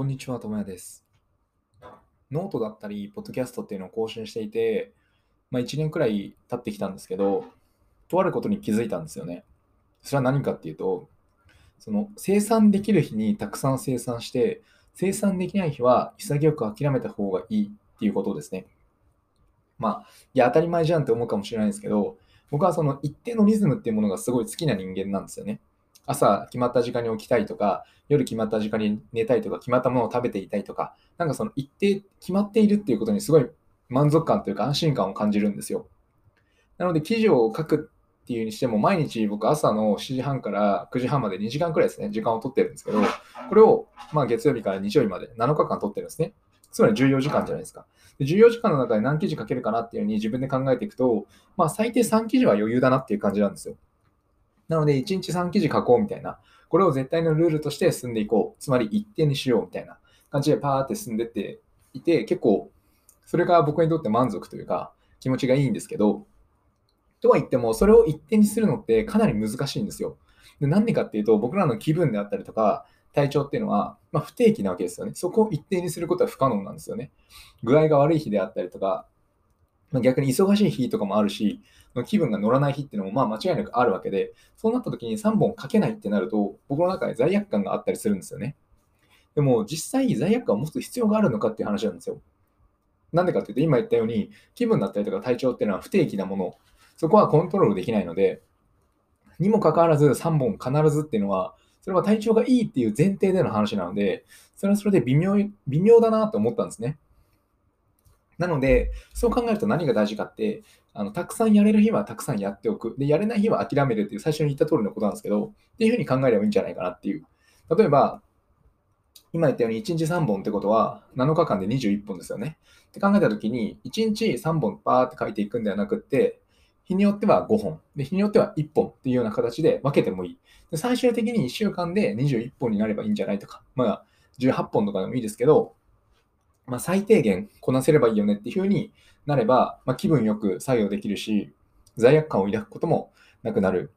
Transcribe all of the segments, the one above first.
こんにちは、ともやです。ノートだったり、ポッドキャストっていうのを更新していて、まあ、1年くらい経ってきたんですけど、とあることに気づいたんですよね。それは何かっていうと、その生産できる日にたくさん生産して、生産できない日は潔く諦めた方がいいっていうことですね。まあ、いや、当たり前じゃんって思うかもしれないですけど、僕はその一定のリズムっていうものがすごい好きな人間なんですよね。朝決まった時間に起きたいとか、夜決まった時間に寝たいとか、決まったものを食べていたいとか、なんかその一定決まっているっていうことにすごい満足感というか安心感を感じるんですよ。なので記事を書くっていうにしても、毎日僕朝の7時半から9時半まで2時間くらいですね、時間を取ってるんですけど、これをまあ月曜日から日曜日まで7日間取ってるんですね。つまり14時間じゃないですか。で14時間の中で何記事書けるかなっていうのに自分で考えていくと、まあ最低3記事は余裕だなっていう感じなんですよ。なので1日3記事書こうみたいな、これを絶対のルールとして進んでいこう。つまり一定にしようみたいな感じでパーって進んでっていて、結構それが僕にとって満足というか気持ちがいいんですけど、とは言ってもそれを一定にするのってかなり難しいんですよ。でなんでかっていうと、僕らの気分であったりとか、体調っていうのは、まあ、不定期なわけですよね。そこを一定にすることは不可能なんですよね。具合が悪い日であったりとか、ま、逆に忙しい日とかもあるし、気分が乗らない日っていうのもまあ間違いなくあるわけで、そうなった時に3本書けないってなると、僕の中で罪悪感があったりするんですよね。でも実際罪悪感を持つ必要があるのかっていう話なんですよ。なんでかっていうと、今言ったように、気分だったりとか体調っていうのは不定期なもの、そこはコントロールできないので、にもかかわらず3本必ずっていうのは、それは体調がいいっていう前提での話なので、それはそれで微妙微妙だなと思ったんですね。なので、そう考えると何が大事かって、あのたくさんやれる日はたくさんやっておく。で、やれない日は諦めるっていう最初に言った通りのことなんですけど、っていうふうに考えればいいんじゃないかなっていう。例えば、今言ったように1日3本ってことは7日間で21本ですよね。って考えたときに、1日3本バーって書いていくんではなくって、日によっては5本で、日によっては1本っていうような形で分けてもいい。で最終的に1週間で21本になればいいんじゃないとか、まあ18本とかでもいいですけど、まあ、最低限こなせればいいよねっていうふうになれば、まあ、気分よく作業できるし、罪悪感を抱くこともなくなる。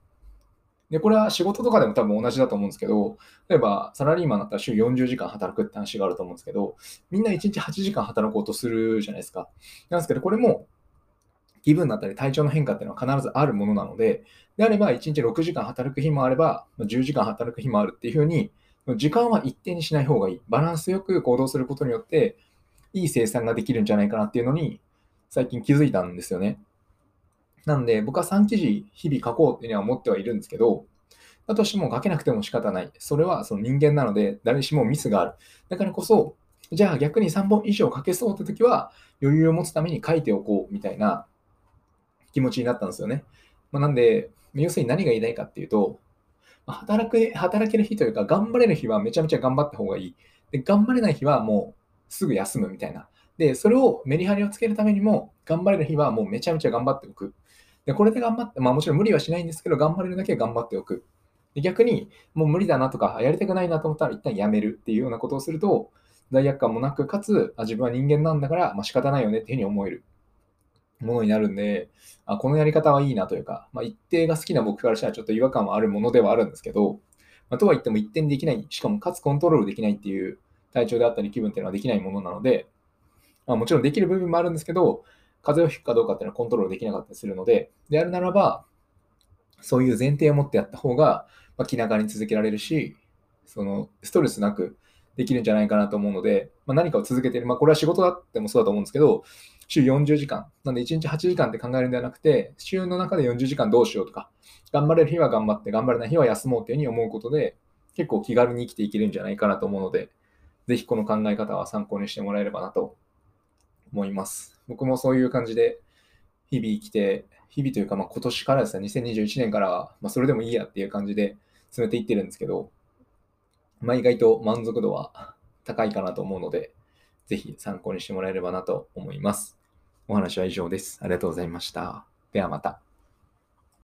で、これは仕事とかでも多分同じだと思うんですけど、例えばサラリーマンだったら週40時間働くって話があると思うんですけど、みんな1日8時間働こうとするじゃないですか。なんですけど、これも気分だったり体調の変化っていうのは必ずあるものなので、であれば1日6時間働く日もあれば、10時間働く日もあるっていうふうに、時間は一定にしない方がいい。バランスよく行動することによって、いい生産ができるんじゃないかなっていうのに、最近気づいたんですよね。なので、僕は3記事日々書こうっていうのは思ってはいるんですけど、だとしても書けなくても仕方ない。それはその人間なので、誰しもミスがある。だからこそ、じゃあ逆に3本以上書けそうって時は、余裕を持つために書いておこうみたいな気持ちになったんですよね。まあ、なんで、要するに何が言いたいかっていうと、働く、働ける日というか、頑張れる日はめちゃめちゃ頑張った方がいい。で、頑張れない日はもうすぐ休むみたいな。で、それをメリハリをつけるためにも、頑張れる日はもうめちゃめちゃ頑張っておく。で、これで頑張って、まあもちろん無理はしないんですけど、頑張れるだけは頑張っておく。で逆に、もう無理だなとか、やりたくないなと思ったら一旦やめるっていうようなことをすると、罪悪感もなく、かつ、あ自分は人間なんだから、まあ仕方ないよねっていうふうに思えるものになるんで、あこのやり方はいいなというか、まあ、一定が好きな僕からしたらちょっと違和感はあるものではあるんですけど、まあ、とは言っても一定にできない、しかもかつコントロールできないっていう体調であったり気分っていうのはできないものなので、まあ、もちろんできる部分もあるんですけど、風邪をひくかどうかっていうのはコントロールできなかったりするので、であるならば、そういう前提を持ってやった方が、まあ、気長に続けられるし、そのストレスなくできるんじゃないかなと思うので、まあ、何かを続けている、まあ、これは仕事だってもそうだと思うんですけど、週40時間、なんで1日8時間って考えるんではなくて、週の中で40時間どうしようとか、頑張れる日は頑張って、頑張れない日は休もうというふうに思うことで、結構気軽に生きていけるんじゃないかなと思うので、ぜひこの考え方は参考にしてもらえればなと思います。僕もそういう感じで、日々生きて、日々というか、まあ、今年からですね、2021年からは、まあ、それでもいいやっていう感じで進めていってるんですけど、まあ、意外と満足度は高いかなと思うので、ぜひ参考にしてもらえればなと思います。お話は以上です。ありがとうございました。ではまた。